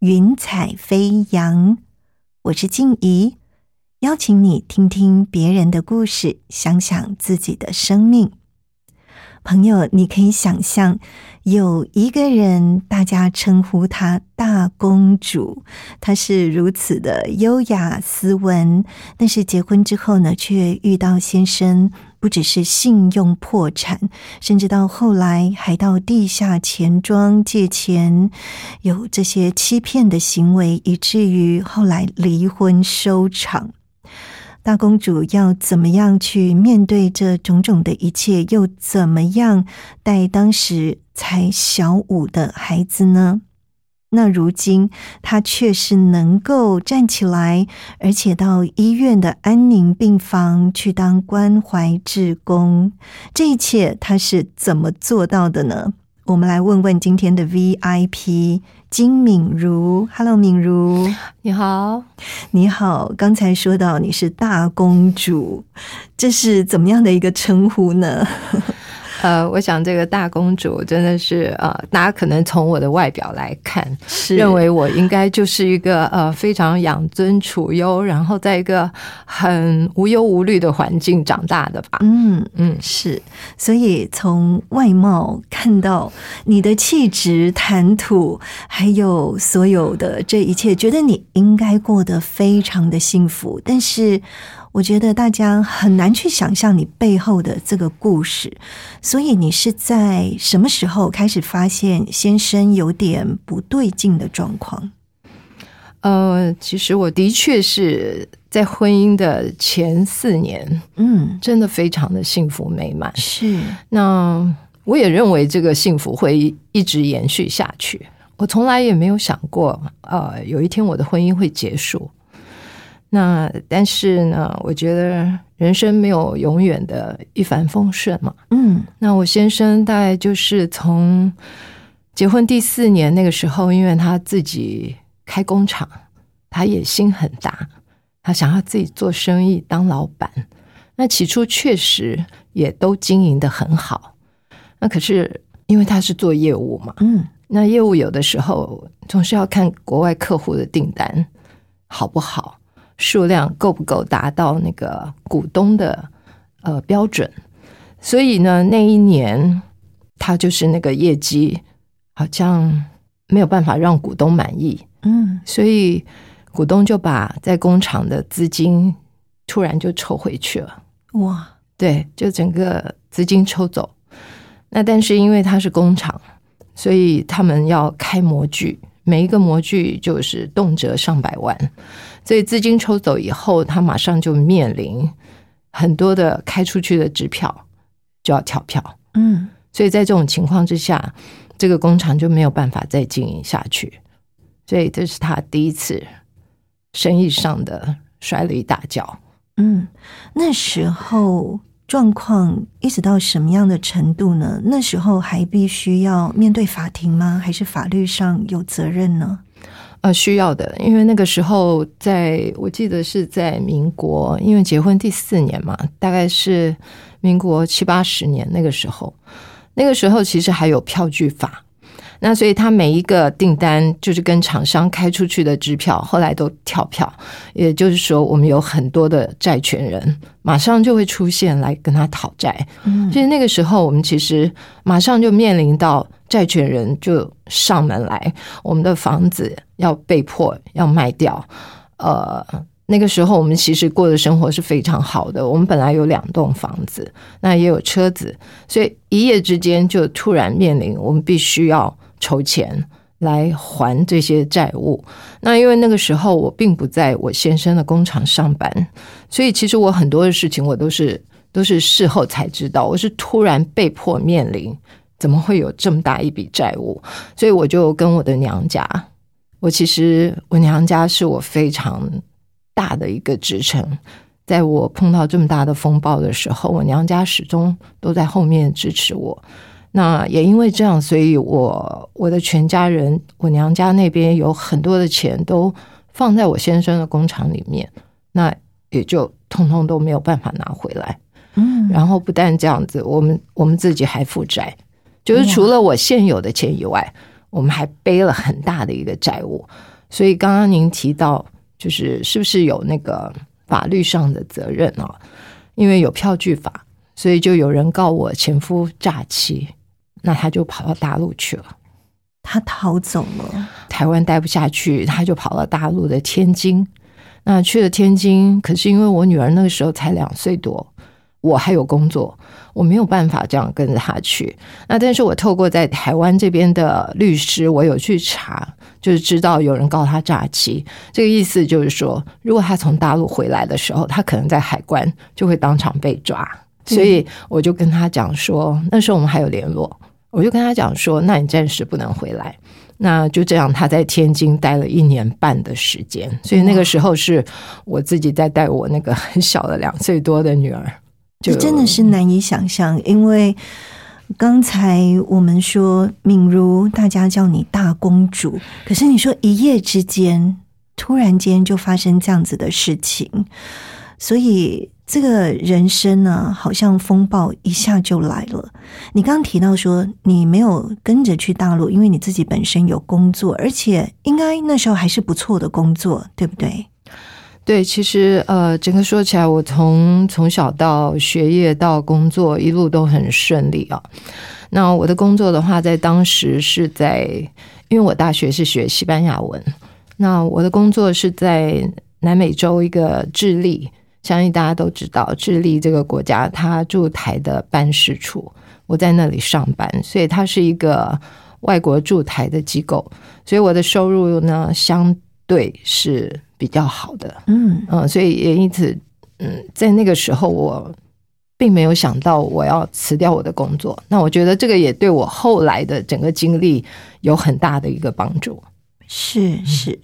云彩飞扬》。我是静怡，邀请你听听别人的故事，想想自己的生命。朋友，你可以想象有一个人，大家称呼她大公主，她是如此的优雅斯文，但是结婚之后呢，却遇到先生不只是信用破产，甚至到后来还到地下钱庄借钱，有这些欺骗的行为，以至于后来离婚收场。大公主要怎么样去面对这种种的一切？又怎么样带当时才小五的孩子呢？那如今她却是能够站起来，而且到医院的安宁病房去当关怀志工。这一切她是怎么做到的呢？我们来问问今天的 VIP 金敏如，Hello，敏如，你好，你好。刚才说到你是大公主，这是怎么样的一个称呼呢？呃，我想这个大公主真的是呃，大家可能从我的外表来看，是认为我应该就是一个呃非常养尊处优，然后在一个很无忧无虑的环境长大的吧。嗯嗯，是。所以从外貌看到你的气质、谈吐，还有所有的这一切，觉得你应该过得非常的幸福。但是。我觉得大家很难去想象你背后的这个故事，所以你是在什么时候开始发现先生有点不对劲的状况？呃，其实我的确是在婚姻的前四年，嗯，真的非常的幸福美满。是，那我也认为这个幸福会一直延续下去。我从来也没有想过，呃，有一天我的婚姻会结束。那但是呢，我觉得人生没有永远的一帆风顺嘛。嗯，那我先生大概就是从结婚第四年那个时候，因为他自己开工厂，他野心很大，他想要自己做生意当老板。那起初确实也都经营的很好。那可是因为他是做业务嘛，嗯，那业务有的时候总是要看国外客户的订单好不好。数量够不够达到那个股东的呃标准？所以呢，那一年他就是那个业绩好像没有办法让股东满意，嗯，所以股东就把在工厂的资金突然就抽回去了。哇，对，就整个资金抽走。那但是因为它是工厂，所以他们要开模具，每一个模具就是动辄上百万。所以资金抽走以后，他马上就面临很多的开出去的支票就要跳票。嗯，所以在这种情况之下，这个工厂就没有办法再经营下去。所以这是他第一次生意上的摔了一大跤。嗯，那时候状况一直到什么样的程度呢？那时候还必须要面对法庭吗？还是法律上有责任呢？呃，需要的，因为那个时候，在我记得是在民国，因为结婚第四年嘛，大概是民国七八十年那个时候，那个时候其实还有票据法，那所以他每一个订单就是跟厂商开出去的支票，后来都跳票，也就是说，我们有很多的债权人马上就会出现来跟他讨债，嗯，所以那个时候我们其实马上就面临到债权人就上门来，我们的房子要被迫要卖掉，呃，那个时候我们其实过的生活是非常好的。我们本来有两栋房子，那也有车子，所以一夜之间就突然面临我们必须要筹钱来还这些债务。那因为那个时候我并不在我先生的工厂上班，所以其实我很多的事情我都是都是事后才知道，我是突然被迫面临。怎么会有这么大一笔债务？所以我就跟我的娘家，我其实我娘家是我非常大的一个支撑。在我碰到这么大的风暴的时候，我娘家始终都在后面支持我。那也因为这样，所以我我的全家人，我娘家那边有很多的钱都放在我先生的工厂里面，那也就通通都没有办法拿回来。嗯，然后不但这样子，我们我们自己还负债。就是除了我现有的钱以外，我们还背了很大的一个债务。所以刚刚您提到，就是是不是有那个法律上的责任啊？因为有票据法，所以就有人告我前夫诈欺，那他就跑到大陆去了。他逃走了，台湾待不下去，他就跑到大陆的天津。那去了天津，可是因为我女儿那个时候才两岁多。我还有工作，我没有办法这样跟着他去。那但是我透过在台湾这边的律师，我有去查，就是知道有人告他诈欺。这个意思就是说，如果他从大陆回来的时候，他可能在海关就会当场被抓。所以我就跟他讲说，那时候我们还有联络，我就跟他讲说，那你暂时不能回来。那就这样，他在天津待了一年半的时间。所以那个时候是我自己在带我那个很小的两岁多的女儿。这真的是难以想象，因为刚才我们说敏如，大家叫你大公主，可是你说一夜之间突然间就发生这样子的事情，所以这个人生呢，好像风暴一下就来了。你刚刚提到说你没有跟着去大陆，因为你自己本身有工作，而且应该那时候还是不错的工作，对不对？对，其实呃，整个说起来，我从从小到学业到工作一路都很顺利啊。那我的工作的话，在当时是在，因为我大学是学西班牙文，那我的工作是在南美洲一个智利，相信大家都知道，智利这个国家它驻台的办事处，我在那里上班，所以它是一个外国驻台的机构，所以我的收入呢，相对是。比较好的，嗯嗯，所以也因此，嗯，在那个时候我并没有想到我要辞掉我的工作。那我觉得这个也对我后来的整个经历有很大的一个帮助。是是，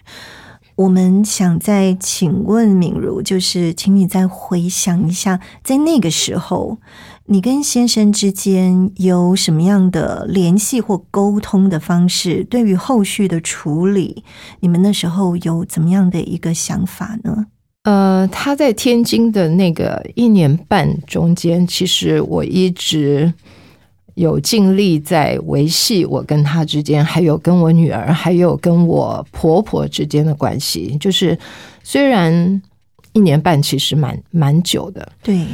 我们想再请问敏如，就是请你再回想一下，在那个时候。你跟先生之间有什么样的联系或沟通的方式？对于后续的处理，你们那时候有怎么样的一个想法呢？呃，他在天津的那个一年半中间，其实我一直有尽力在维系我跟他之间，还有跟我女儿，还有跟我婆婆之间的关系。就是虽然一年半其实蛮蛮久的，对。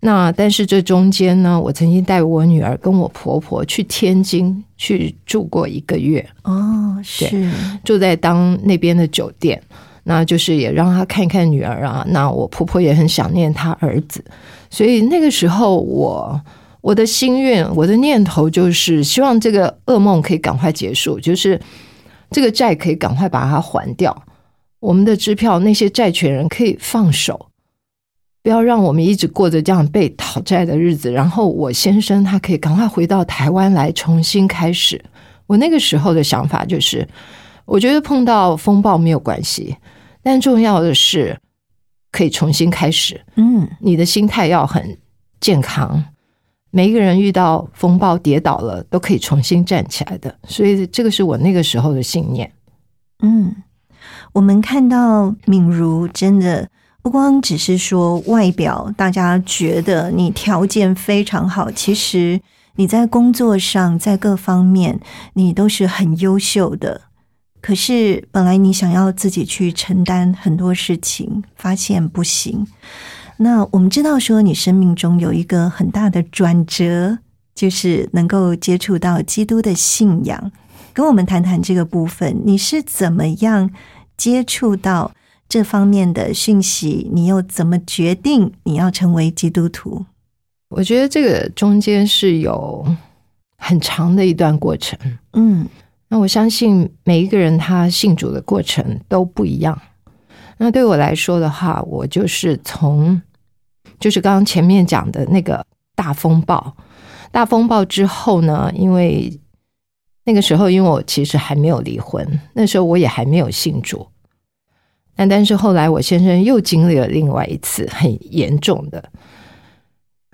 那但是这中间呢，我曾经带我女儿跟我婆婆去天津去住过一个月哦，是住在当那边的酒店，那就是也让她看看女儿啊。那我婆婆也很想念她儿子，所以那个时候我我的心愿，我的念头就是希望这个噩梦可以赶快结束，就是这个债可以赶快把它还掉，我们的支票那些债权人可以放手。不要让我们一直过着这样被讨债的日子。然后我先生他可以赶快回到台湾来重新开始。我那个时候的想法就是，我觉得碰到风暴没有关系，但重要的是可以重新开始。嗯，你的心态要很健康。每一个人遇到风暴跌倒了都可以重新站起来的，所以这个是我那个时候的信念。嗯，我们看到敏如真的。不光只是说外表，大家觉得你条件非常好，其实你在工作上，在各方面你都是很优秀的。可是本来你想要自己去承担很多事情，发现不行。那我们知道说，你生命中有一个很大的转折，就是能够接触到基督的信仰。跟我们谈谈这个部分，你是怎么样接触到？这方面的讯息，你又怎么决定你要成为基督徒？我觉得这个中间是有很长的一段过程。嗯那我相信每一个人他信主的过程都不一样。那对我来说的话，我就是从就是刚刚前面讲的那个大风暴，大风暴之后呢，因为那个时候因为我其实还没有离婚，那时候我也还没有信主。那但是后来我先生又经历了另外一次很严重的，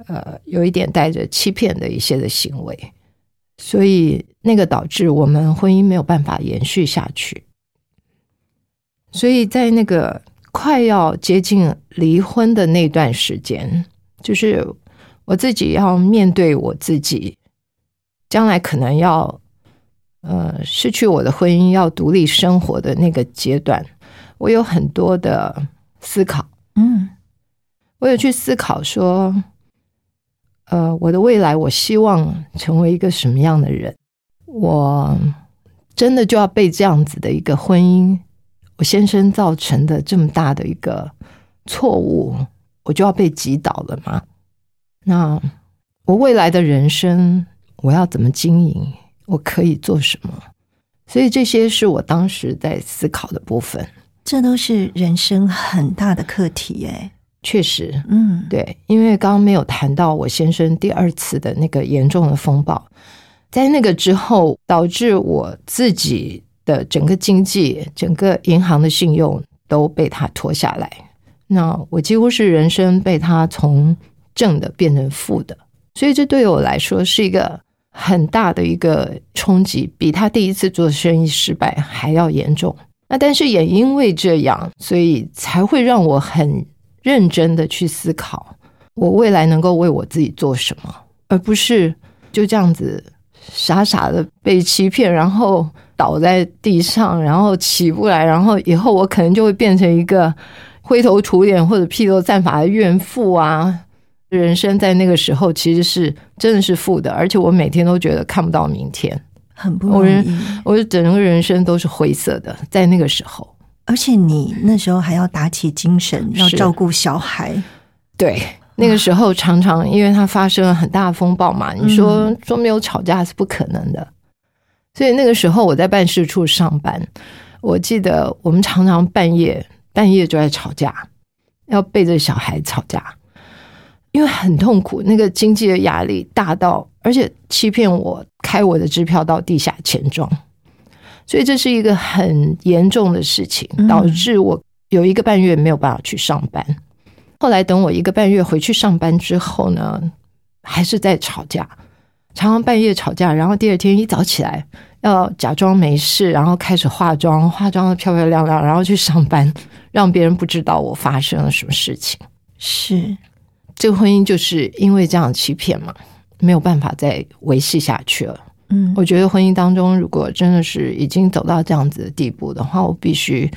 呃，有一点带着欺骗的一些的行为，所以那个导致我们婚姻没有办法延续下去。所以在那个快要接近离婚的那段时间，就是我自己要面对我自己，将来可能要呃失去我的婚姻，要独立生活的那个阶段，我有很多的思考。嗯我有去思考说，呃，我的未来，我希望成为一个什么样的人？我真的就要被这样子的一个婚姻，我先生造成的这么大的一个错误，我就要被击倒了吗？那我未来的人生，我要怎么经营？我可以做什么？所以这些是我当时在思考的部分。这都是人生很大的课题，哎，确实，嗯，对，因为刚刚没有谈到我先生第二次的那个严重的风暴，在那个之后，导致我自己的整个经济、整个银行的信用都被他拖下来。那我几乎是人生被他从正的变成负的，所以这对我来说是一个很大的一个冲击，比他第一次做生意失败还要严重。那但是也因为这样，所以才会让我很认真的去思考，我未来能够为我自己做什么，而不是就这样子傻傻的被欺骗，然后倒在地上，然后起不来，然后以后我可能就会变成一个灰头土脸或者披头散发的怨妇啊。人生在那个时候其实是真的是负的，而且我每天都觉得看不到明天，很不容易。我的整个人生都是灰色的，在那个时候。而且你那时候还要打起精神，要照顾小孩，对，那个时候常常因为它发生了很大的风暴嘛，你说说没有吵架是不可能的。所以那个时候我在办事处上班，我记得我们常常半夜半夜就在吵架，要背着小孩吵架，因为很痛苦，那个经济的压力大到，而且欺骗我开我的支票到地下钱庄，所以这是一个很严重的事情，嗯导致我有一个半月没有办法去上班。后来等我一个半月回去上班之后呢，还是在吵架，常常半夜吵架，然后第二天一早起来要假装没事，然后开始化妆，化妆的漂漂亮亮，然后去上班，让别人不知道我发生了什么事情。是这个婚姻就是因为这样欺骗嘛，没有办法再维系下去了。嗯我觉得婚姻当中，如果真的是已经走到这样子的地步的话，我必须，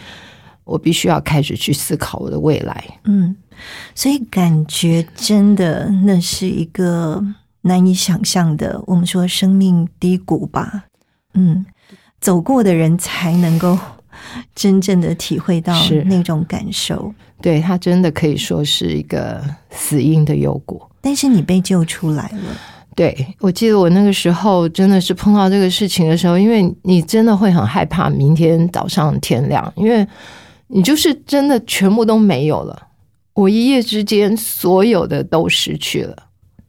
我必须要开始去思考我的未来。嗯，所以感觉真的那是一个难以想象的，我们说生命低谷吧。嗯，走过的人才能够真正的体会到是那种感受。对他真的可以说是一个死因的幽谷。但是你被救出来了，对我记得我那个时候真的是碰到这个事情的时候，因为你真的会很害怕明天早上天亮，因为你就是真的全部都没有了。我一夜之间所有的都失去了，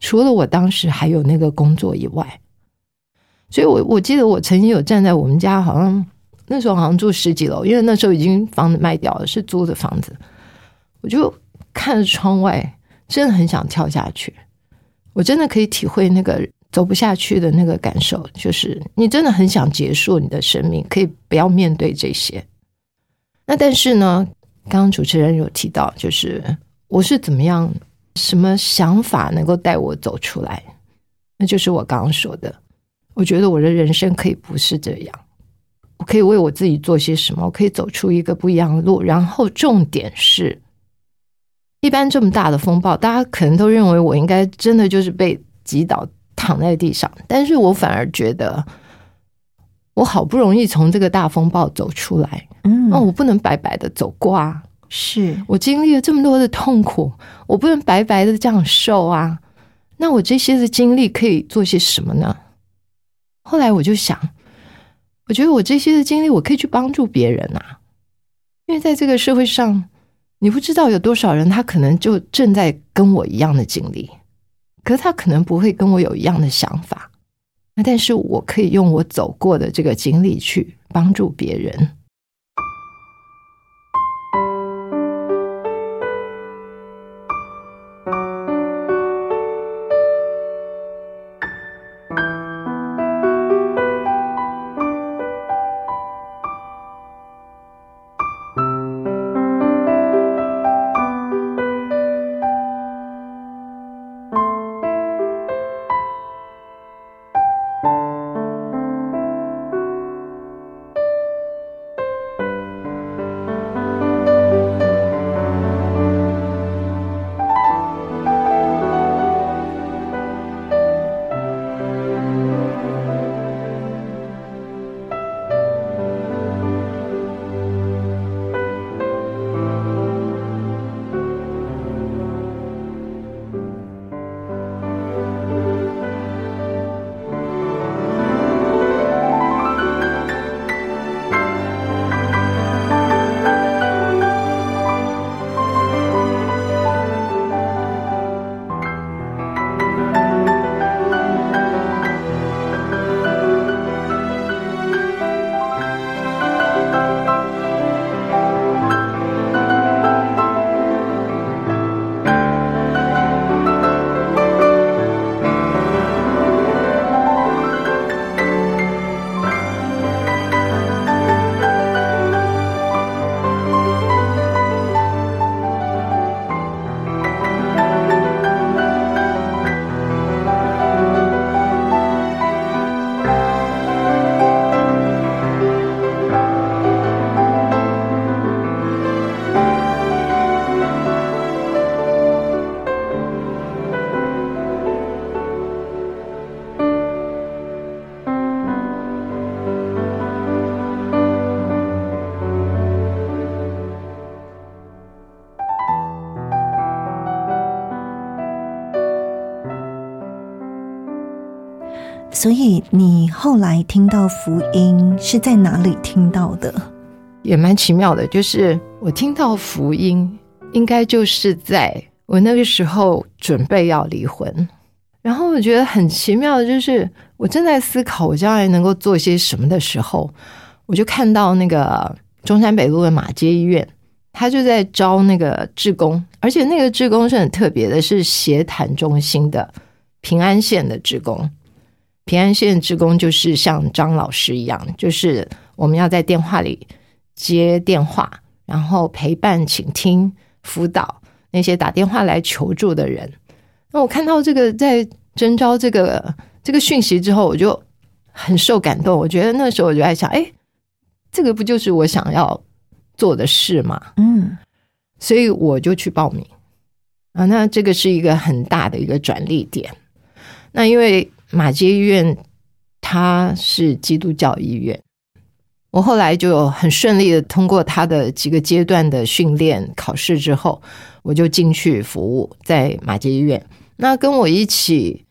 除了我当时还有那个工作以外。所以我我记得我曾经有站在我们家，好像那时候好像住十几楼，因为那时候已经房子卖掉了，是租的房子，我就看着窗外，真的很想跳下去。我真的可以体会那个走不下去的那个感受，就是你真的很想结束你的生命，可以不要面对这些。那但是呢，刚刚主持人有提到，就是我是怎么样，什么想法能够带我走出来？那就是我刚刚说的，我觉得我的人生可以不是这样，我可以为我自己做些什么，我可以走出一个不一样的路。然后重点是，一般这么大的风暴，大家可能都认为我应该真的就是被击倒躺在地上，但是我反而觉得，我好不容易从这个大风暴走出来，嗯，那我不能白白的走过啊，是我经历了这么多的痛苦，我不能白白的这样受啊。那我这些的经历可以做些什么呢？后来我就想，我觉得我这些的经历，我可以去帮助别人啊。因为在这个社会上，你不知道有多少人，他可能就正在跟我一样的经历，可是他可能不会跟我有一样的想法。那但是我可以用我走过的这个经历去帮助别人。所以你后来听到福音是在哪里听到的？也蛮奇妙的，就是我听到福音，应该就是在我那个时候准备要离婚，然后我觉得很奇妙的，就是我正在思考我将来能够做些什么的时候，我就看到那个中山北路的马街医院，他就在招那个志工，而且那个志工是很特别的，是协谈中心的平安县的志工。平安县职工就是像张老师一样，就是我们要在电话里接电话，然后陪伴、倾听、辅导那些打电话来求助的人。那我看到这个在征招这个这个讯息之后，我就很受感动。我觉得那时候我就在想，哎，这个不就是我想要做的事吗？嗯，所以我就去报名啊。那这个是一个很大的一个转捩点。那因为。马街医院，它是基督教医院。我后来就很顺利的通过他的几个阶段的训练考试之后，我就进去服务在马街医院。那跟我一起，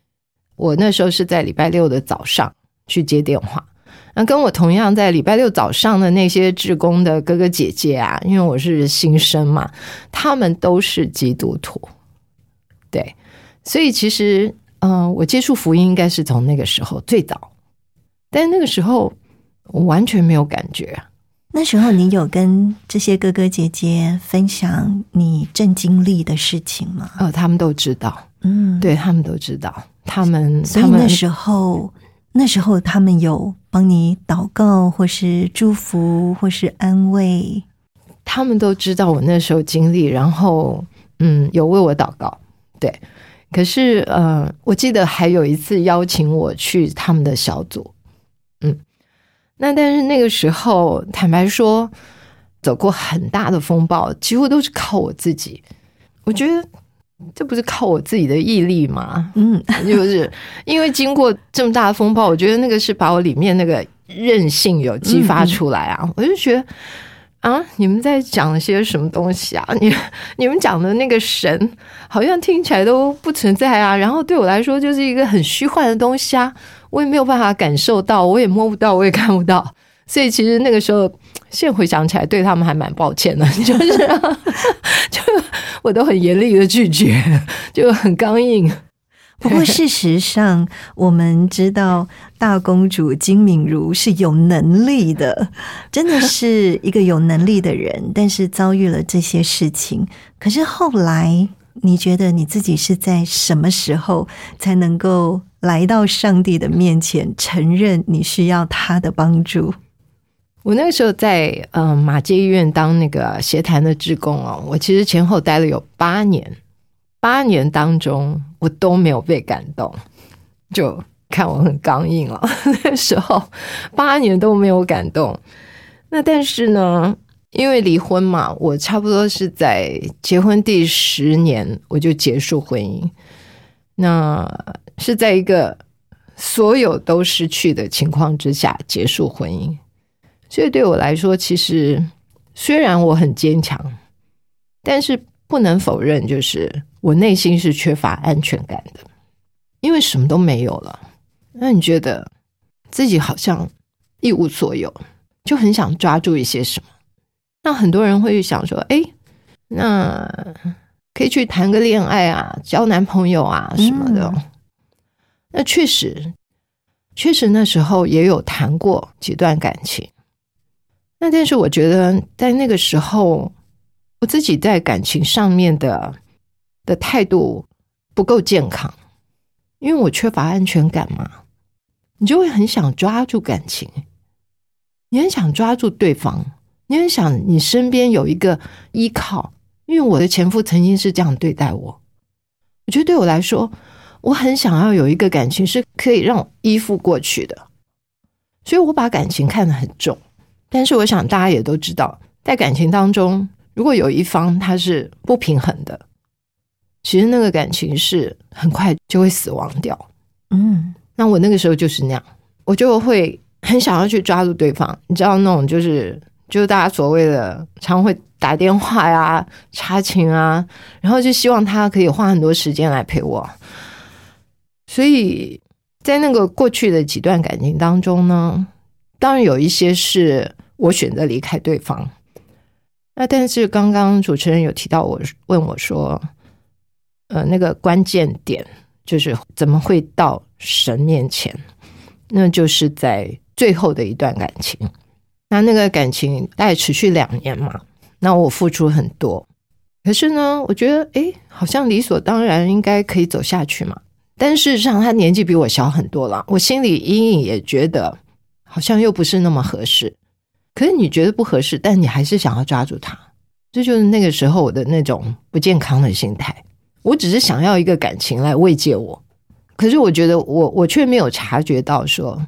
我那时候是在礼拜六的早上去接电话。那跟我同样在礼拜六早上的那些职工的哥哥姐姐啊，因为我是新生嘛，他们都是基督徒。对，所以其实。嗯，我接触福音应该是从那个时候最早，但那个时候我完全没有感觉。那时候你有跟这些哥哥姐姐分享你正经历的事情吗？哦，他们都知道，嗯，对他们都知道。他们所以那时候，那时候他们有帮你祷告，或是祝福，或是安慰。他们都知道我那时候经历，然后嗯，有为我祷告，对。可是，呃，我记得还有一次邀请我去他们的小组，嗯，那但是那个时候，坦白说，走过很大的风暴，几乎都是靠我自己。我觉得这不是靠我自己的毅力吗？嗯，就是因为经过这么大的风暴，我觉得那个是把我里面那个韧性有激发出来啊。我就觉得，啊，你们在讲些什么东西啊？你你们讲的那个神，好像听起来都不存在啊。然后对我来说，就是一个很虚幻的东西啊，我也没有办法感受到，我也摸不到，我也看不到。所以其实那个时候，现在回想起来，对他们还蛮抱歉的，就是 就我都很严厉的拒绝，就很刚硬。不过事实上，我们知道大公主金敏如是有能力的，真的是一个有能力的人。但是遭遇了这些事情，可是后来，你觉得你自己是在什么时候才能够来到上帝的面前，承认你需要他的帮助？我那个时候在呃马街医院当那个协谈的职工哦，我其实前后待了有八年。八年当中，我都没有被感动，就看我很刚硬了。那时候八年都没有感动。那但是呢，因为离婚嘛，我差不多是在结婚第十年我就结束婚姻。那是在一个所有都失去的情况之下结束婚姻，所以对我来说，其实虽然我很坚强，但是不能否认，就是。我内心是缺乏安全感的，因为什么都没有了。那你觉得自己好像一无所有，就很想抓住一些什么？那很多人会想说：“哎，那可以去谈个恋爱啊，交男朋友啊什么的。”那确实，确实那时候也有谈过几段感情。那但是我觉得，在那个时候，我自己在感情上面的。的态度不够健康，因为我缺乏安全感嘛，你就会很想抓住感情，你很想抓住对方，你很想你身边有一个依靠。因为我的前夫曾经是这样对待我，我觉得对我来说，我很想要有一个感情是可以让我依附过去的，所以我把感情看得很重。但是我想大家也都知道，在感情当中，如果有一方他是不平衡的。其实那个感情是很快就会死亡掉，嗯，那我那个时候就是那样，我就会很想要去抓住对方，你知道那种就是就是大家所谓的常会打电话呀、查情啊，然后就希望他可以花很多时间来陪我。所以在那个过去的几段感情当中呢，当然有一些是我选择离开对方，那但是刚刚主持人有提到我问我说。呃，那个关键点就是怎么会到神面前？那就是在最后的一段感情。那那个感情大概持续两年嘛。那我付出很多，可是呢，我觉得哎，好像理所当然应该可以走下去嘛。但事实上，他年纪比我小很多了，我心里隐隐也觉得好像又不是那么合适。可是你觉得不合适，但你还是想要抓住他，这就是那个时候我的那种不健康的心态。我只是想要一个感情来慰藉我，可是我觉得我我却没有察觉到说，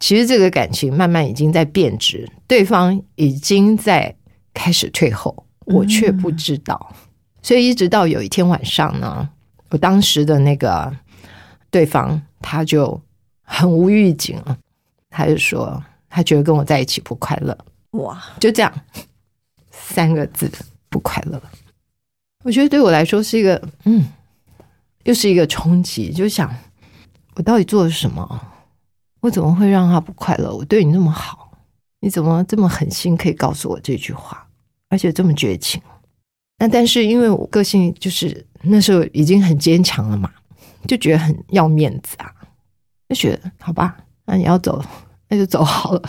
其实这个感情慢慢已经在变质，对方已经在开始退后，我却不知道。所以一直到有一天晚上呢，我当时的那个对方他就很无预警了，他就说他觉得跟我在一起不快乐，哇，就这样三个字不快乐。我觉得对我来说是一个，嗯，又是一个冲击。就想我到底做了什么？我怎么会让他不快乐？我对你那么好，你怎么这么狠心可以告诉我这句话，而且这么绝情？那但是因为我个性就是那时候已经很坚强了嘛，就觉得很要面子啊，就觉得好吧，那你要走，那就走好了。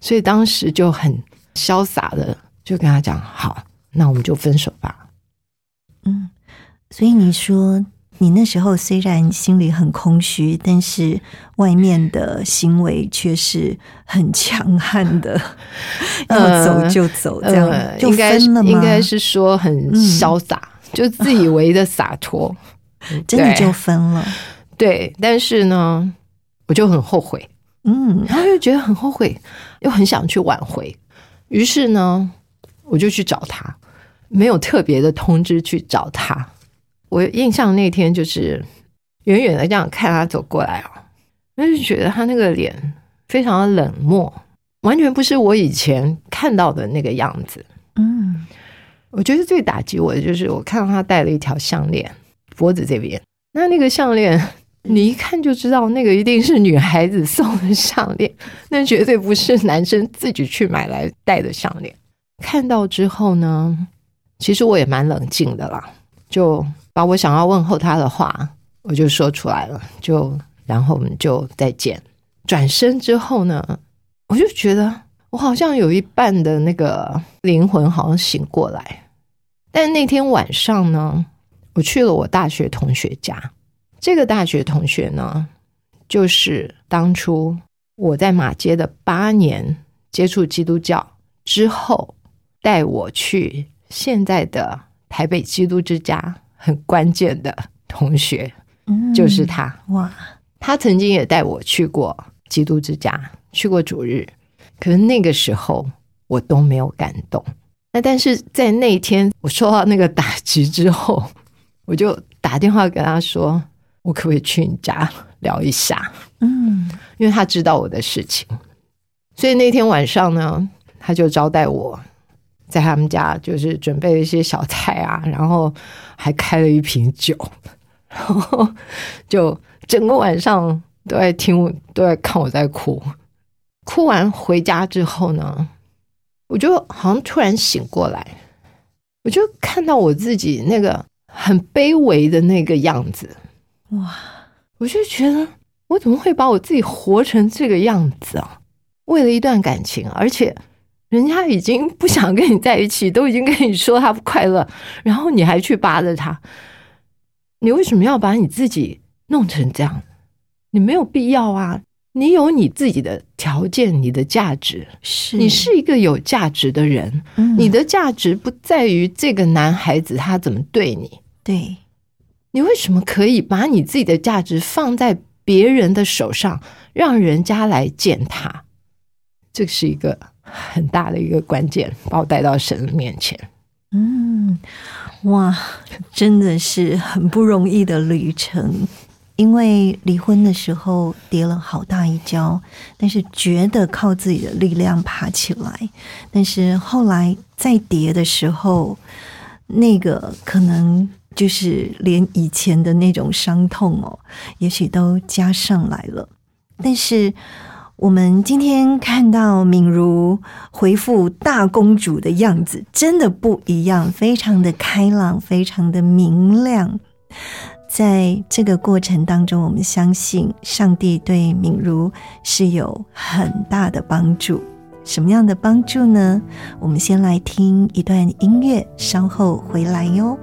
所以当时就很潇洒的就跟他讲：好，那我们就分手吧。嗯，所以你说你那时候虽然心里很空虚，但是外面的行为却是很强悍的，要走就走，这样就分了吗？应该是说很潇洒，就自以为的洒脱，真的就分了。对，但是呢，我就很后悔，嗯，然后又觉得很后悔，又很想去挽回，于是呢，我就去找他。没有特别的通知去找他，我印象那天就是远远的这样看他走过来哦，我就觉得他那个脸非常的冷漠，完全不是我以前看到的那个样子。嗯我觉得最打击我的就是我看到他戴了一条项链，脖子这边，那那个项链。你一看就知道，那个一定是女孩子送的项链，那绝对不是男生自己去买来戴的项链。看到之后呢，其实我也蛮冷静的啦，就把我想要问候他的话，我就说出来了，就然后我们就再见。转身之后呢，我就觉得我好像有一半的那个灵魂好像醒过来，但那天晚上呢，我去了我大学同学家。这个大学同学呢，就是当初我在马街的八年接触基督教之后，带我去现在的台北基督之家很关键的同学，嗯就是他。哇，他曾经也带我去过基督之家，去过主日，可是那个时候我都没有感动。那但是在那一天我受到那个打击之后，我就打电话跟他说。我可不可以去你家聊一下？嗯，因为他知道我的事情，所以那天晚上呢，他就招待我在他们家，就是准备了一些小菜啊，然后还开了一瓶酒，然后就整个晚上都在听我，都在看我在哭。哭完回家之后呢，我就好像突然醒过来，我就看到我自己那个很卑微的那个样子。哇！我就觉得，我怎么会把我自己活成这个样子啊？为了一段感情，而且人家已经不想跟你在一起，都已经跟你说他不快乐，然后你还去扒着他，你为什么要把你自己弄成这样？你没有必要啊！你有你自己的条件，你的价值，是你是一个有价值的人。嗯你的价值不在于这个男孩子他怎么对你，对，你为什么可以把你自己的价值放在别人的手上，让人家来践踏？这是一个很大的一个关键，把我带到神的面前。嗯，哇，真的是很不容易的旅程。因为离婚的时候跌了好大一跤，但是觉得靠自己的力量爬起来，但是后来再跌的时候，那个可能就是连以前的那种伤痛哦，也许都加上来了。但是我们今天看到敏如回复大公主的样子，真的不一样，非常的开朗，非常的明亮。在这个过程当中，我们相信上帝对敏如是有很大的帮助。什么样的帮助呢？我们先来听一段音乐，稍后回来哟。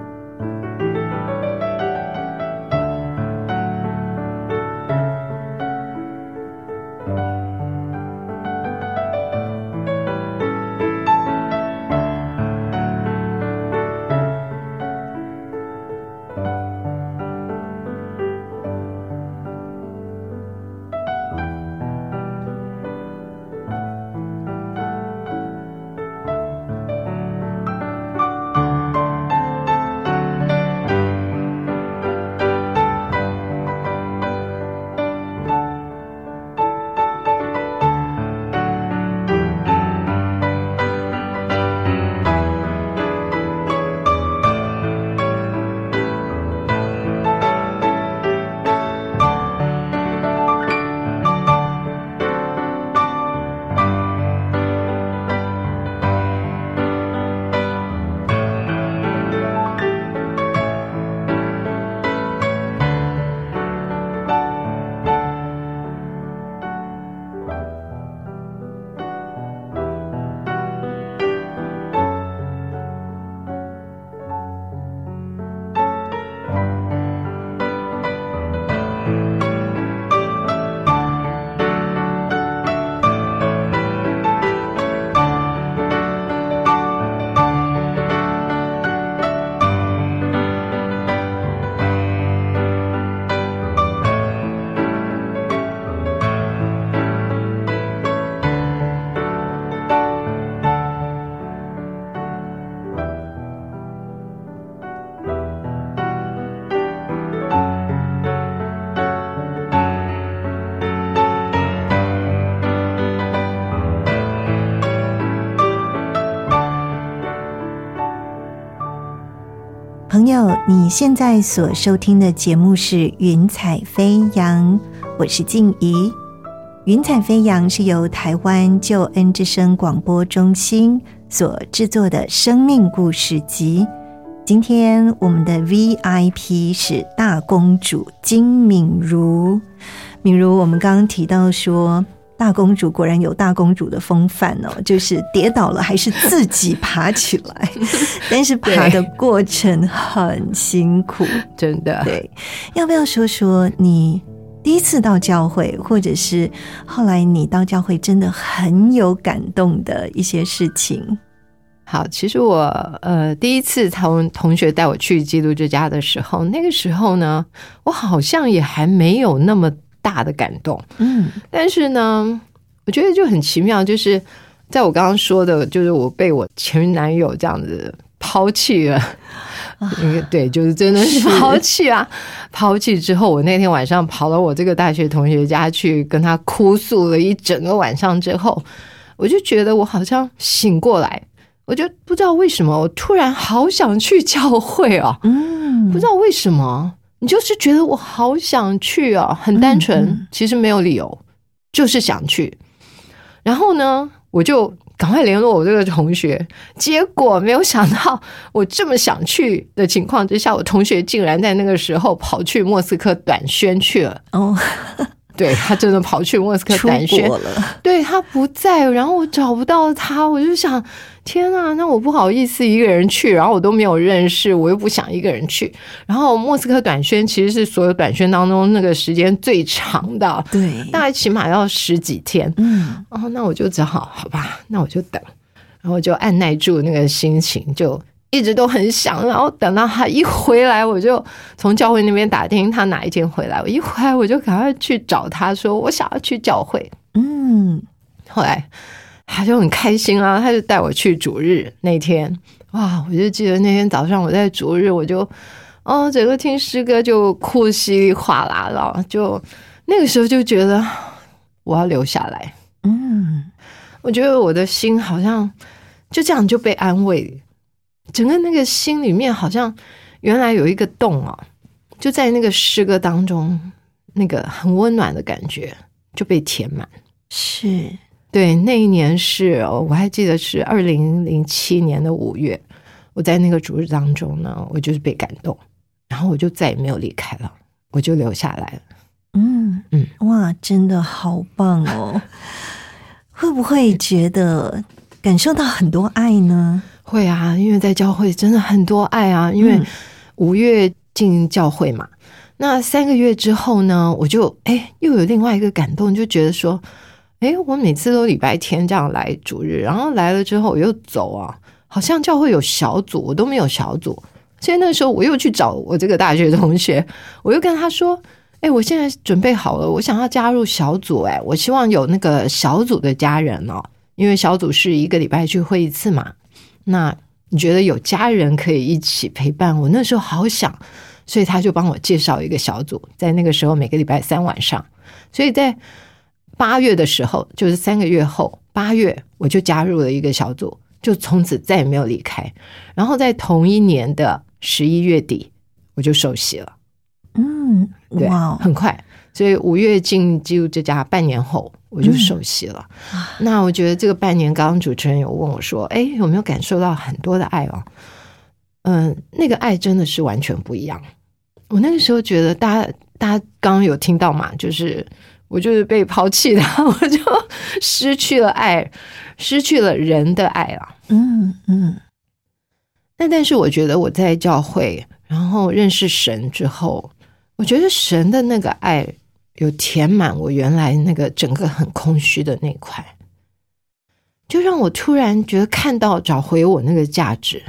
友，你现在所收听的节目是《云彩飞扬》，我是静怡。《云彩飞扬》是由台湾救恩之声广播中心所制作的生命故事集。今天我们的 VIP 是大公主金敏如。敏如，我们刚刚提到说。大公主果然有大公主的风范哦，就是跌倒了还是自己爬起来，但是爬的过程很辛苦，真的。对，要不要说说你第一次到教会，或者是后来你到教会真的很有感动的一些事情？好，其实我呃第一次同同学带我去基督之家的时候，那个时候呢，我好像也还没有那么。大的感动，嗯，但是呢，我觉得就很奇妙，就是在我刚刚说的，就是我被我前男友这样子抛弃了，嗯对，就是真的是抛弃啊！抛弃之后，我那天晚上跑到我这个大学同学家去跟他哭诉了一整个晚上之后，我就觉得我好像醒过来，我就不知道为什么，我突然好想去教会哦，嗯，不知道为什么。你就是觉得我好想去啊，很单纯，其实没有理由，就是想去。然后呢，我就赶快联络我这个同学，结果没有想到，我这么想去的情况之下，我同学竟然在那个时候跑去莫斯科短宣去了。哦。对他真的跑去莫斯科短宣了，对他不在，然后我找不到他，我就想，天啊，那我不好意思一个人去，然后我都没有认识，我又不想一个人去。然后莫斯科短宣其实是所有短宣当中那个时间最长的，对，大概起码要十几天。嗯，哦，那我就只好好吧，那我就等，然后就按耐住那个心情就。一直都很想，然后等到他一回来，我就从教会那边打听他哪一天回来。我一回来，我就赶快去找他，说我想要去教会。嗯，后来他就很开心啊，他就带我去主日那天。哇，我就记得那天早上我在主日，我就哦，整个听诗歌就哭稀里哗啦了，就那个时候就觉得 我要留下来。嗯，我觉得我的心好像就这样就被安慰。整个那个心里面好像原来有一个洞啊，就在那个诗歌当中，那个很温暖的感觉就被填满。是对那一年是我还记得是二零零七年的五月，我在那个主日当中呢，我就是被感动，然后我就再也没有离开了，我就留下来了。嗯嗯，哇，真的好棒哦！会不会觉得感受到很多爱呢？会啊，因为在教会真的很多爱啊。因为五月进教会嘛，那三个月之后呢，我就哎又有另外一个感动，就觉得说，哎，我每次都礼拜天这样来主日，然后来了之后我又走啊，好像教会有小组，我都没有小组。所以那时候我又去找我这个大学同学，我又跟他说，哎，我现在准备好了，我想要加入小组，哎，我希望有那个小组的家人哦，因为小组是一个礼拜聚会一次嘛。那你觉得有家人可以一起陪伴我？那时候好想，所以他就帮我介绍一个小组，在那个时候每个礼拜三晚上。所以在八月的时候，就是三个月后，八月我就加入了一个小组，就从此再也没有离开。然后在同一年的十一月底，我就受洗了。嗯，哇，很快。所以五月进进入这家，半年后我就受洗了。那我觉得这个半年，刚刚主持人有问我说：“哎，有没有感受到很多的爱哦？”嗯，那个爱真的是完全不一样。我那个时候觉得，大家大家刚刚有听到嘛？就是我就是被抛弃的，我就失去了爱，失去了人的爱了。嗯嗯。那但是我觉得我在教会，然后认识神之后，我觉得神的那个爱。有填满我原来那个整个很空虚的那块，就让我突然觉得看到找回我那个价值，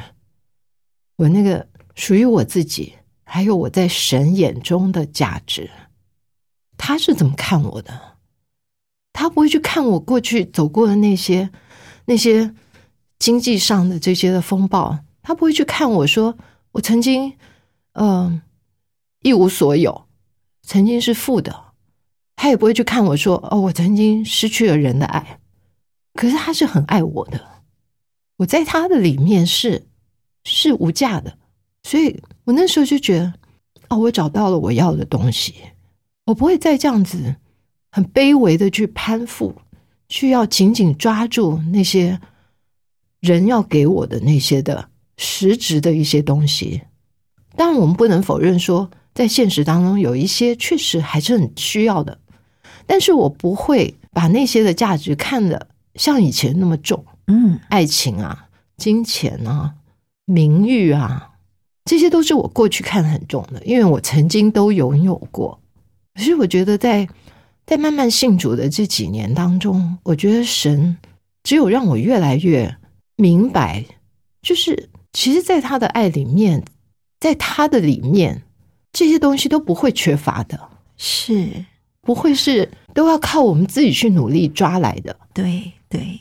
我那个属于我自己，还有我在神眼中的价值。他是怎么看我的？他不会去看我过去走过的那些那些经济上的这些的风暴，他不会去看我说我曾经嗯一无所有，曾经是负的。他也不会去看我说：“哦，我曾经失去了人的爱，可是他是很爱我的。我在他的里面是是无价的，所以我那时候就觉得，哦，我找到了我要的东西，我不会再这样子很卑微的去攀附，去要紧紧抓住那些人要给我的那些的实质的一些东西。当然，我们不能否认说，在现实当中有一些确实还是很需要的，但是我不会把那些的价值看得像以前那么重。嗯爱情啊、金钱啊、名誉啊，这些都是我过去看得很重的，因为我曾经都拥有过。可是我觉得在在慢慢信主的这几年当中，我觉得神只有让我越来越明白，就是其实，在他的爱里面，在他的里面，这些东西都不会缺乏的，是，不会是都要靠我们自己去努力抓来的。对对，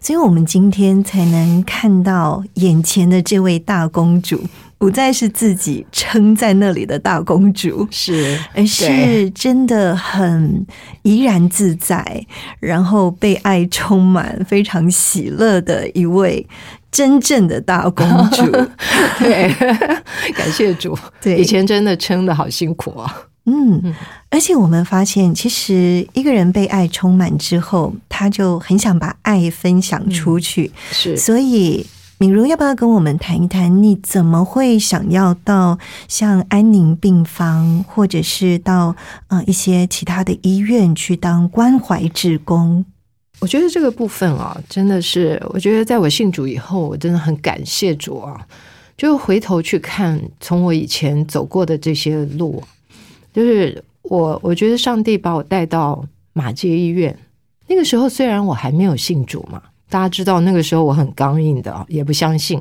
所以我们今天才能看到眼前的这位大公主，不再是自己撑在那里的大公主，是，而是真的很怡然自在，然后被爱充满，非常喜乐的一位真正的大公主。对，感谢主。对以前真的撑的好辛苦啊。嗯，而且我们发现，其实一个人被爱充满之后，他就很想把爱分享出去。是所以，敏如要不要跟我们谈一谈，你怎么会想要到像安宁病房，或者是到呃一些其他的医院去当关怀职工？我觉得这个部分啊，真的是，我觉得在我信主以后，我真的很感谢主啊。就回头去看，从我以前走过的这些路，就是我，我觉得上帝把我带到马街医院。那个时候虽然我还没有信主嘛，大家知道那个时候我很刚硬的，也不相信。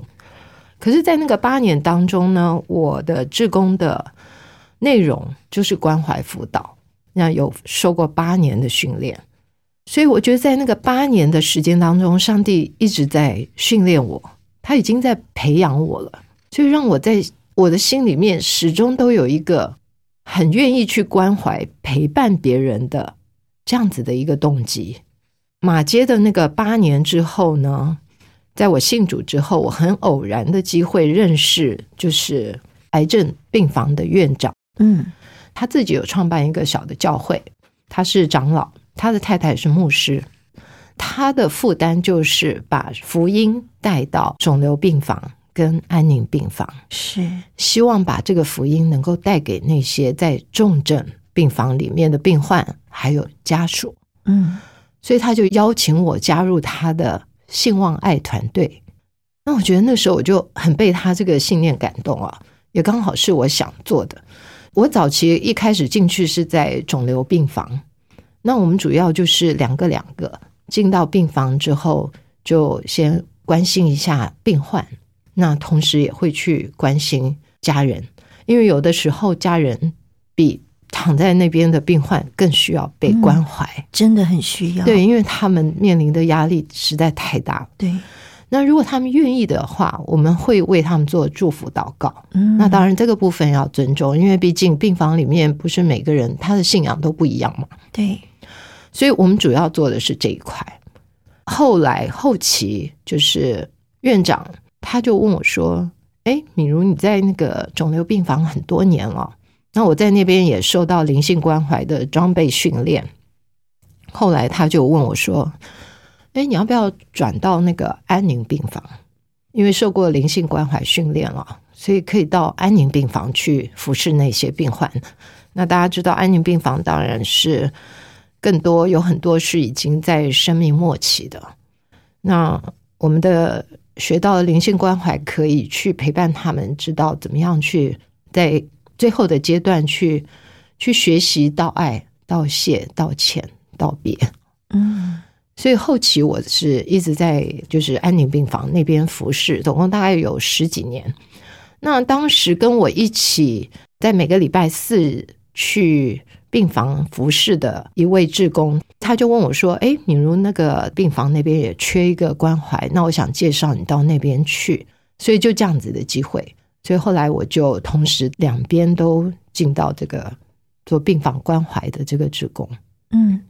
可是，在那个八年当中呢，我的志工的内容就是关怀辅导，那有受过八年的训练。所以我觉得，在那个八年的时间当中，上帝一直在训练我，他已经在培养我了，所以让我在我的心里面始终都有一个很愿意去关怀、陪伴别人的这样子的一个动机。马街的那个八年之后呢，在我信主之后，我很偶然的机会认识，就是癌症病房的院长，嗯。他自己有创办一个小的教会，他是长老。他的太太是牧师，他的负担就是把福音带到肿瘤病房跟安宁病房，是。希望把这个福音能够带给那些在重症病房里面的病患还有家属。嗯所以他就邀请我加入他的信望爱团队。那我觉得那时候我就很被他这个信念感动啊，也刚好是我想做的。我早期一开始进去是在肿瘤病房。那我们主要就是两个两个进到病房之后，就先关心一下病患，那同时也会去关心家人，因为有的时候家人比躺在那边的病患更需要被关怀。真的很需要。对，因为他们面临的压力实在太大了。对，那如果他们愿意的话，我们会为他们做祝福祷告。嗯那当然，这个部分要尊重，因为毕竟病房里面不是每个人他的信仰都不一样嘛。对，所以我们主要做的是这一块。后来后期就是院长他就问我说：“哎，敏如你在那个肿瘤病房很多年了，那我在那边也受到灵性关怀的装备训练。”后来他就问我说：“哎，你要不要转到那个安宁病房？因为受过灵性关怀训练了，所以可以到安宁病房去服侍那些病患。那大家知道，安宁病房当然是更多有很多是已经在生命末期的。那我们的学到的灵性关怀可以去陪伴他们，知道怎么样去在最后的阶段去去学习道爱、道谢、道歉、道别。嗯所以后期我是一直在就是安宁病房那边服侍，总共大概有十几年。那当时跟我一起在每个礼拜四去病房服侍的一位志工，他就问我说：“哎，敏如那个病房那边也缺一个关怀，那我想介绍你到那边去。”所以就这样子的机会，所以后来我就同时两边都进到这个做病房关怀的这个职工。嗯，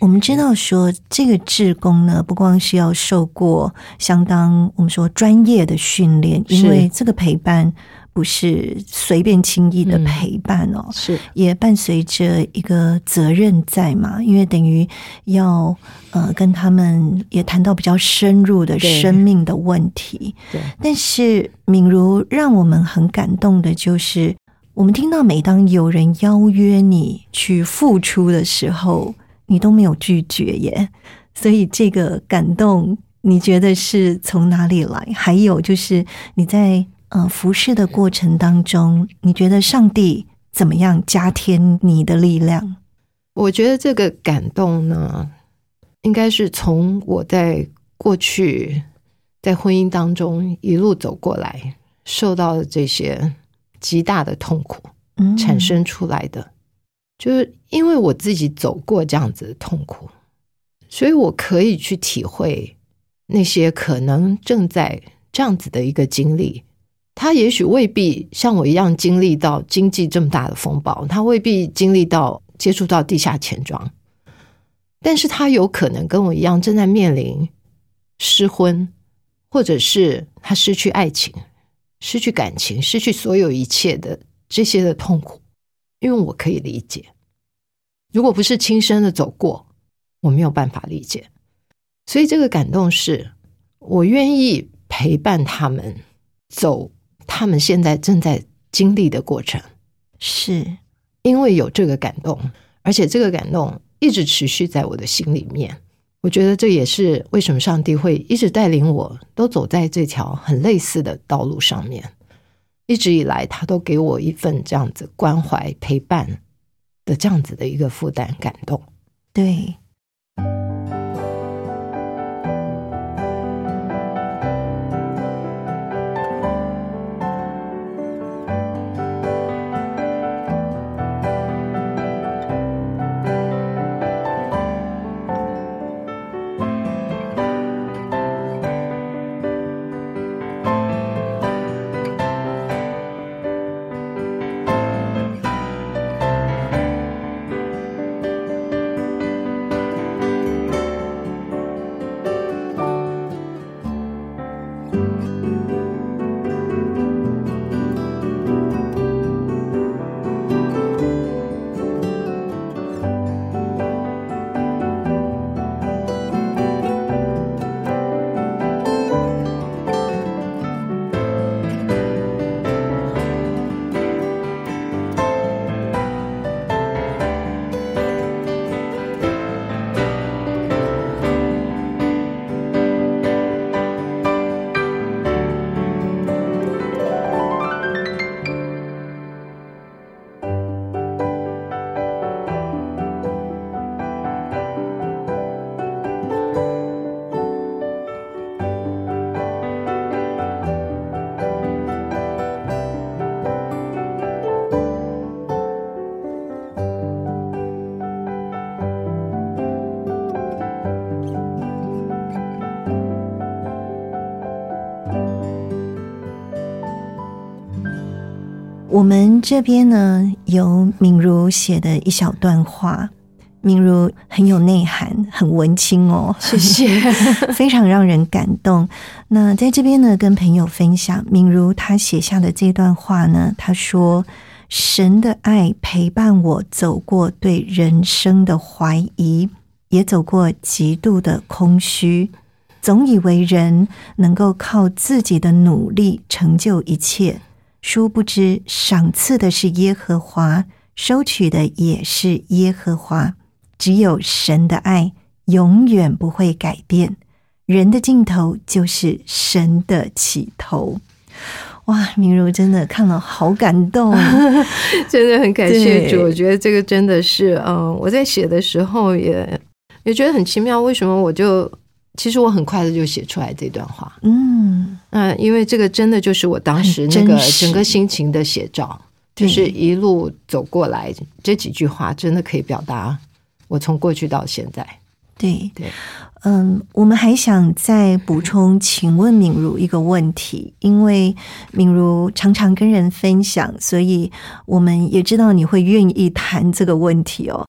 我们知道说这个志工呢，不光是要受过相当我们说专业的训练，因为这个陪伴不是随便轻易的陪伴哦，是也伴随着一个责任在嘛，因为等于要呃跟他们也谈到比较深入的生命的问题。对，但是敏如让我们很感动的就是，我们听到每当有人邀约你去付出的时候，你都没有拒绝耶。所以这个感动，你觉得是从哪里来？还有就是你在呃服侍的过程当中，你觉得上帝怎么样加添你的力量？我觉得这个感动呢，应该是从我在过去在婚姻当中一路走过来，受到的这些极大的痛苦嗯产生出来的。就是因为我自己走过这样子的痛苦，所以我可以去体会那些可能正在这样子的一个经历。他也许未必像我一样经历到经济这么大的风暴，他未必经历到接触到地下钱庄，但是他有可能跟我一样正在面临失婚，或者是他失去爱情、失去感情、失去所有一切的这些的痛苦，因为我可以理解。如果不是亲身的走过，我没有办法理解。所以这个感动是我愿意陪伴他们走他们现在正在经历的过程，是因为有这个感动，而且这个感动一直持续在我的心里面。我觉得这也是为什么上帝会一直带领我，都走在这条很类似的道路上面。一直以来，他都给我一份这样子关怀、陪伴的这样子的一个负担、感动。对。我们这边呢有敏如写的一小段话，敏如很有内涵，很文青哦，谢谢。非常让人感动。那在这边呢，跟朋友分享敏如她写下的这段话呢，她说：“神的爱陪伴我走过对人生的怀疑，也走过极度的空虚，总以为人能够靠自己的努力成就一切。”殊不知，赏赐的是耶和华，收取的也是耶和华。只有神的爱永远不会改变，人的尽头就是神的起头。哇，明如真的看了好感动，真的很感谢主。我觉得这个真的是，嗯、我在写的时候也也觉得很奇妙。为什么我就其实我很快的就写出来这段话？嗯，那因为这个真的就是我当时那个整个心情的写照，就是一路走过来，这几句话真的可以表达我从过去到现在。对对，嗯，我们还想再补充，请问敏如一个问题，因为敏如常常跟人分享，所以我们也知道你会愿意谈这个问题哦。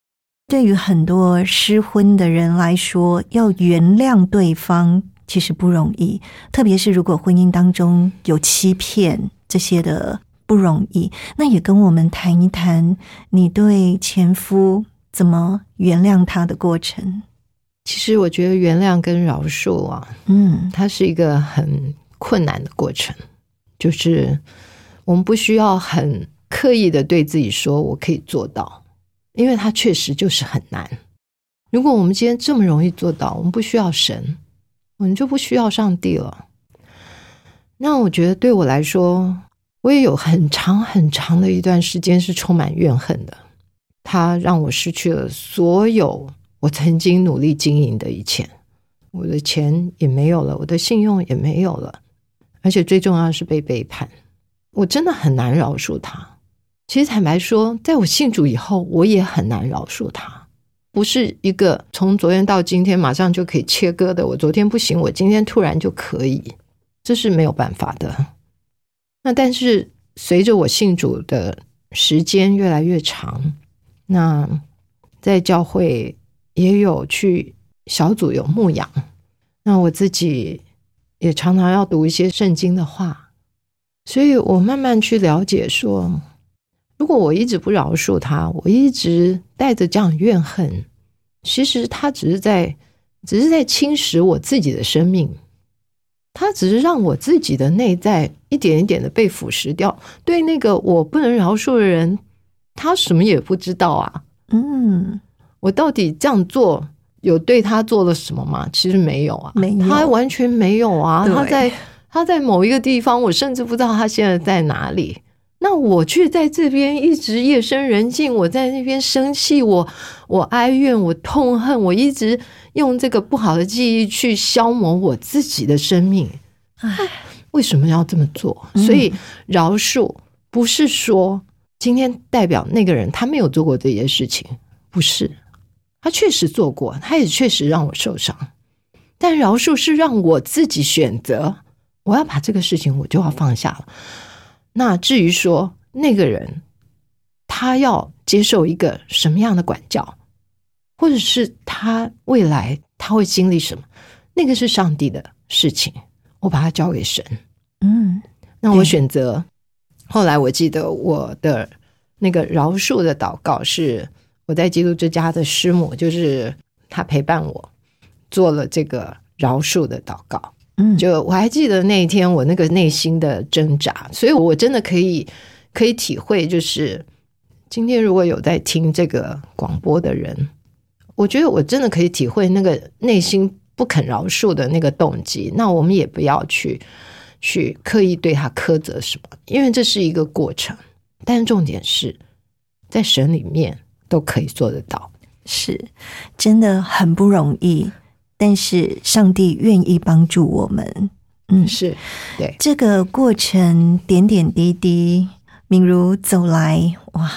对于很多失婚的人来说，要原谅对方其实不容易，特别是如果婚姻当中有欺骗这些的不容易。那也跟我们谈一谈你对前夫怎么原谅他的过程。其实我觉得原谅跟饶恕啊，嗯它是一个很困难的过程，就是我们不需要很刻意的对自己说我可以做到，因为它确实就是很难。如果我们今天这么容易做到，我们不需要神，我们就不需要上帝了。那我觉得对我来说，我也有很长很长的一段时间是充满怨恨的。它让我失去了所有我曾经努力经营的一切，我的钱也没有了，我的信用也没有了，而且最重要的是被背叛。我真的很难饶恕他。其实坦白说，在我信主以后，我也很难饶恕他。不是一个从昨天到今天马上就可以切割的。我昨天不行，我今天突然就可以，这是没有办法的。那但是随着我信主的时间越来越长，那在教会也有去小组有牧养，那我自己也常常要读一些圣经的话，所以我慢慢去了解说，如果我一直不饶恕他，我一直带着这样怨恨，其实他只是在，只是在侵蚀我自己的生命，他只是让我自己的内在一点一点的被腐蚀掉。对那个我不能饶恕的人，他什么也不知道啊。嗯，我到底这样做有对他做了什么吗？其实没有啊，没有他完全没有啊。他在他在某一个地方，我甚至不知道他现在在哪里。那我却在这边一直夜深人静，我在那边生气，我我哀怨，我痛恨，我一直用这个不好的记忆去消磨我自己的生命。唉，为什么要这么做？嗯所以饶恕不是说今天代表那个人他没有做过这些事情，不是，他确实做过，他也确实让我受伤。但饶恕是让我自己选择，我要把这个事情我就要放下了。那至于说那个人他要接受一个什么样的管教，或者是他未来他会经历什么，那个是上帝的事情，我把它交给神。嗯那我选择，后来我记得我的那个饶恕的祷告是我在基督之家的师母，就是她陪伴我做了这个饶恕的祷告。嗯，就我还记得那一天我那个内心的挣扎，所以我真的可以可以体会，就是今天如果有在听这个广播的人，我觉得我真的可以体会那个内心不肯饶恕的那个动机。那我们也不要去去刻意对他苛责什么，因为这是一个过程。但是重点是在神里面都可以做得到。是真的很不容易，但是上帝愿意帮助我们。嗯，是对，这个过程点点滴滴，敏如走来，哇！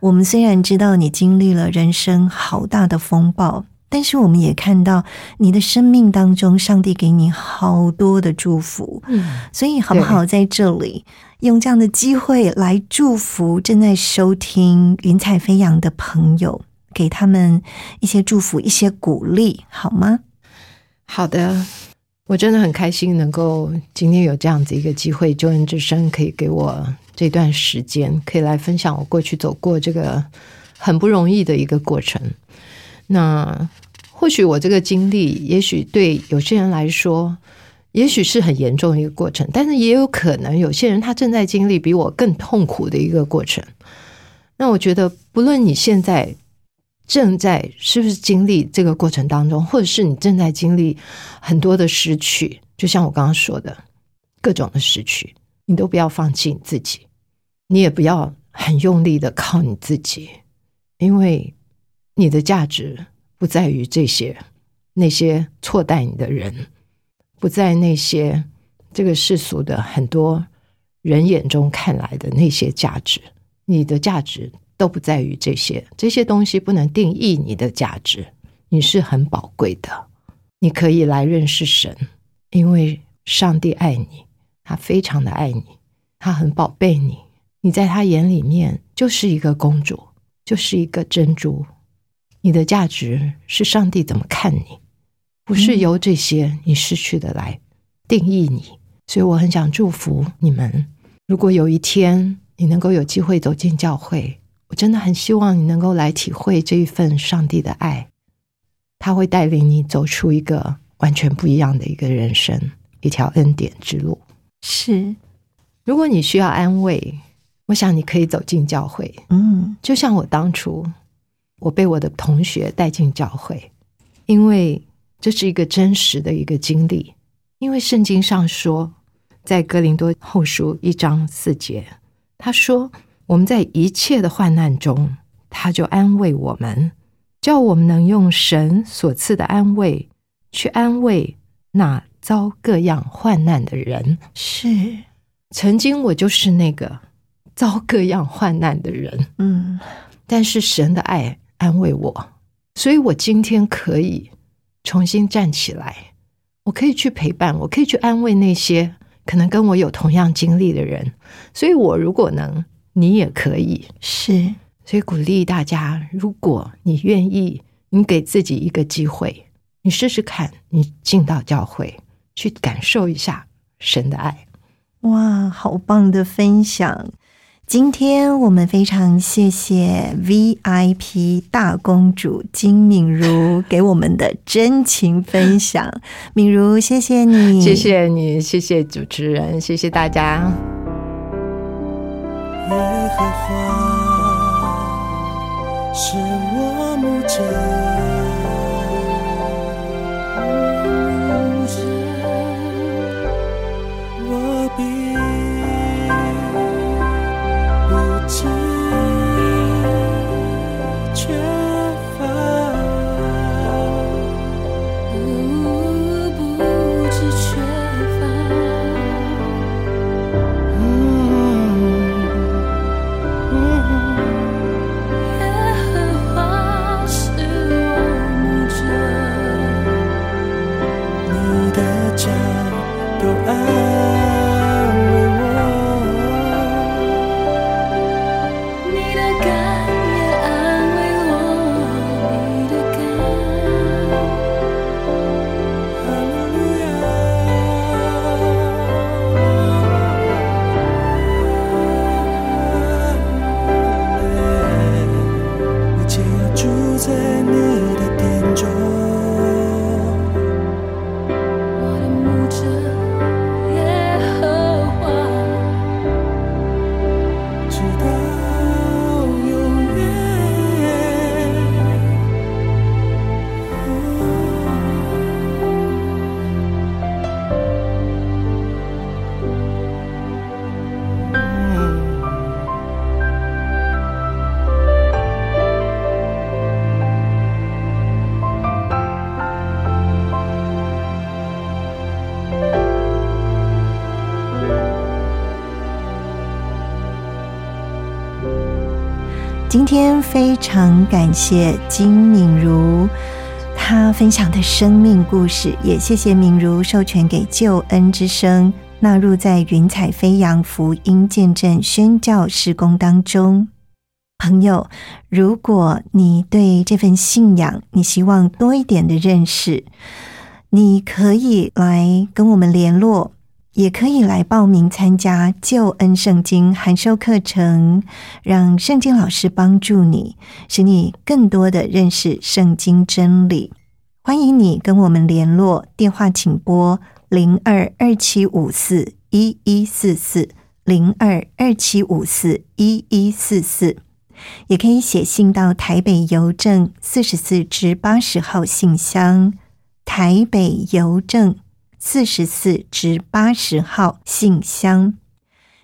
我们虽然知道你经历了人生好大的风暴，但是我们也看到你的生命当中，上帝给你好多的祝福。嗯，所以，好不好在这里用这样的机会来祝福正在收听《云彩飞扬》的朋友，给他们一些祝福、一些鼓励，好吗？好的，我真的很开心能够今天有这样子一个机会，救恩之声可以给我这段时间，可以来分享我过去走过这个很不容易的一个过程。那或许我这个经历，也许对有些人来说，也许是很严重的一个过程，但是也有可能有些人他正在经历比我更痛苦的一个过程。那我觉得，不论你现在正在是不是经历这个过程当中，或者是你正在经历很多的失去，就像我刚刚说的，各种的失去，你都不要放弃你自己，你也不要很用力的靠你自己，因为你的价值不在于这些那些错待你的人，不在那些这个世俗的很多人眼中看来的那些价值，你的价值都不在于这些，这些东西不能定义你的价值。你是很宝贵的，你可以来认识神，因为上帝爱你，他非常的爱你，他很宝贝你，你在他眼里面就是一个公主，就是一个珍珠。你的价值是上帝怎么看你，不是由这些你失去的来定义你。所以我很想祝福你们，如果有一天你能够有机会走进教会，我真的很希望你能够来体会这一份上帝的爱，他会带领你走出一个完全不一样的一个人生，一条恩典之路。是，如果你需要安慰，我想你可以走进教会，嗯就像我当初，我被我的同学带进教会，因为这是一个真实的一个经历。因为圣经上说，在哥林多后书一章四节，他说我们在一切的患难中，他就安慰我们，叫我们能用神所赐的安慰去安慰那遭各样患难的人。是，曾经我就是那个遭各样患难的人。嗯但是神的爱安慰我，所以我今天可以重新站起来，我可以去陪伴，我可以去安慰那些可能跟我有同样经历的人。所以，我如果能，你也可以。是，所以鼓励大家，如果你愿意，你给自己一个机会，你试试看，你进到教会去感受一下神的爱。哇，好棒的分享！今天我们非常谢谢 VIP 大公主金敏如给我们的真情分享，敏如，谢谢你，谢。谢你，谢谢主持人，谢谢大家。耶和华是我牧者，非常感谢金敏如，她分享的生命故事，也谢谢敏如授权给救恩之声纳入在云彩飞扬福音见证宣教施工当中。朋友，如果你对这份信仰，你希望多一点的认识，你可以来跟我们联络，也可以来报名参加救恩圣经函授课程，让圣经老师帮助你，使你更多的认识圣经真理。欢迎你跟我们联络，电话请拨零二二七五四一一四四零二二七五四一一四四。也可以写信到台北邮政四十四至八十号信箱，台北邮政四十四至八十号信箱，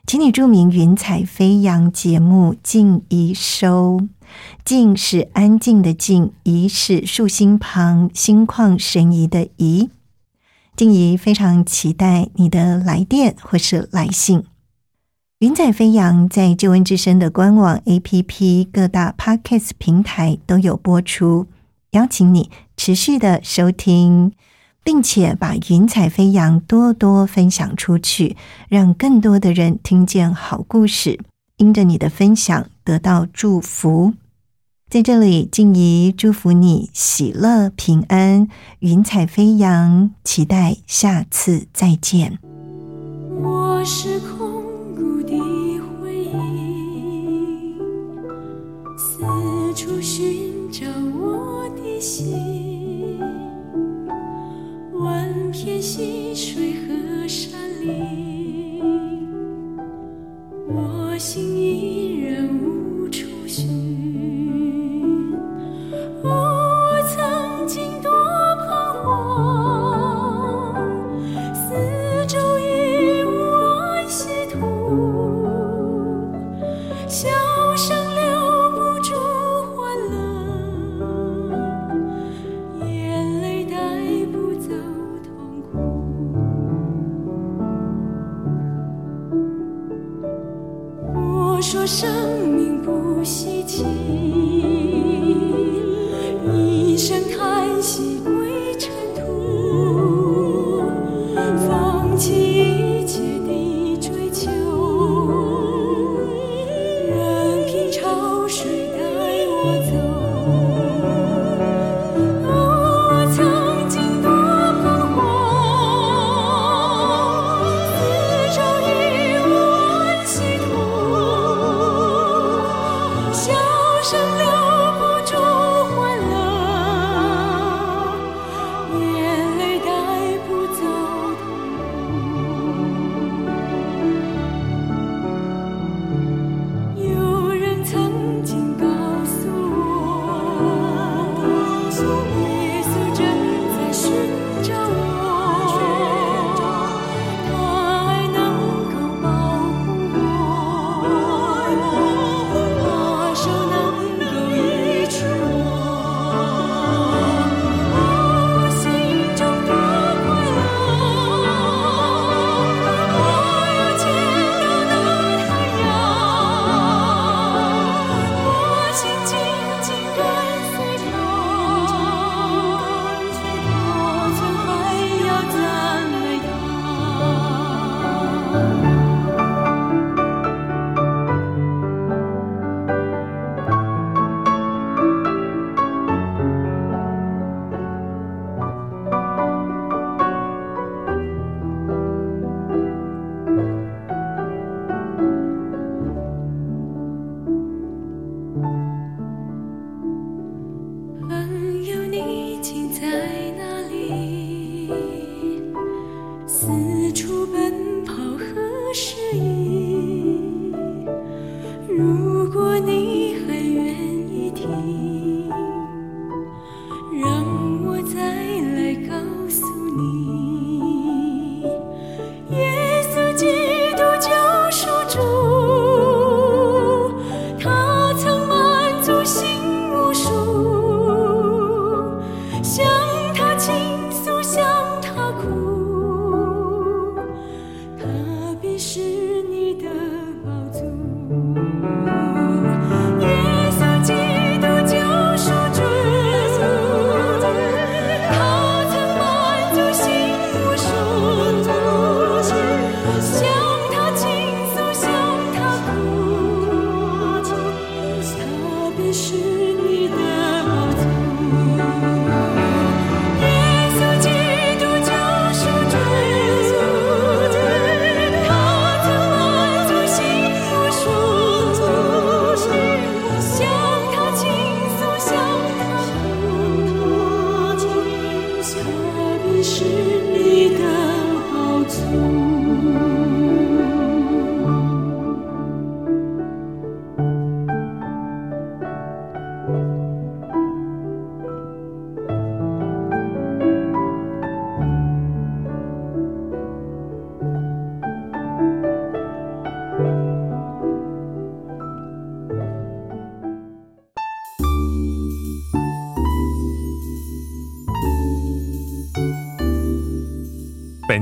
请你注明“云彩飞扬”节目静怡收。静是安静的静，怡是竖心旁心旷神怡的怡。静怡非常期待你的来电或是来信。云彩飞扬在救恩之声的官网、APP、各大 Podcast 平台都有播出，邀请你持续的收听，并且把云彩飞扬多多分享出去，让更多的人听见好故事，因着你的分享得到祝福。在这里，静怡祝福你喜乐平安，云彩飞扬，期待下次再见。我是空谷的回忆。四处寻找我的心。片溪水和山林我心依然生命不息。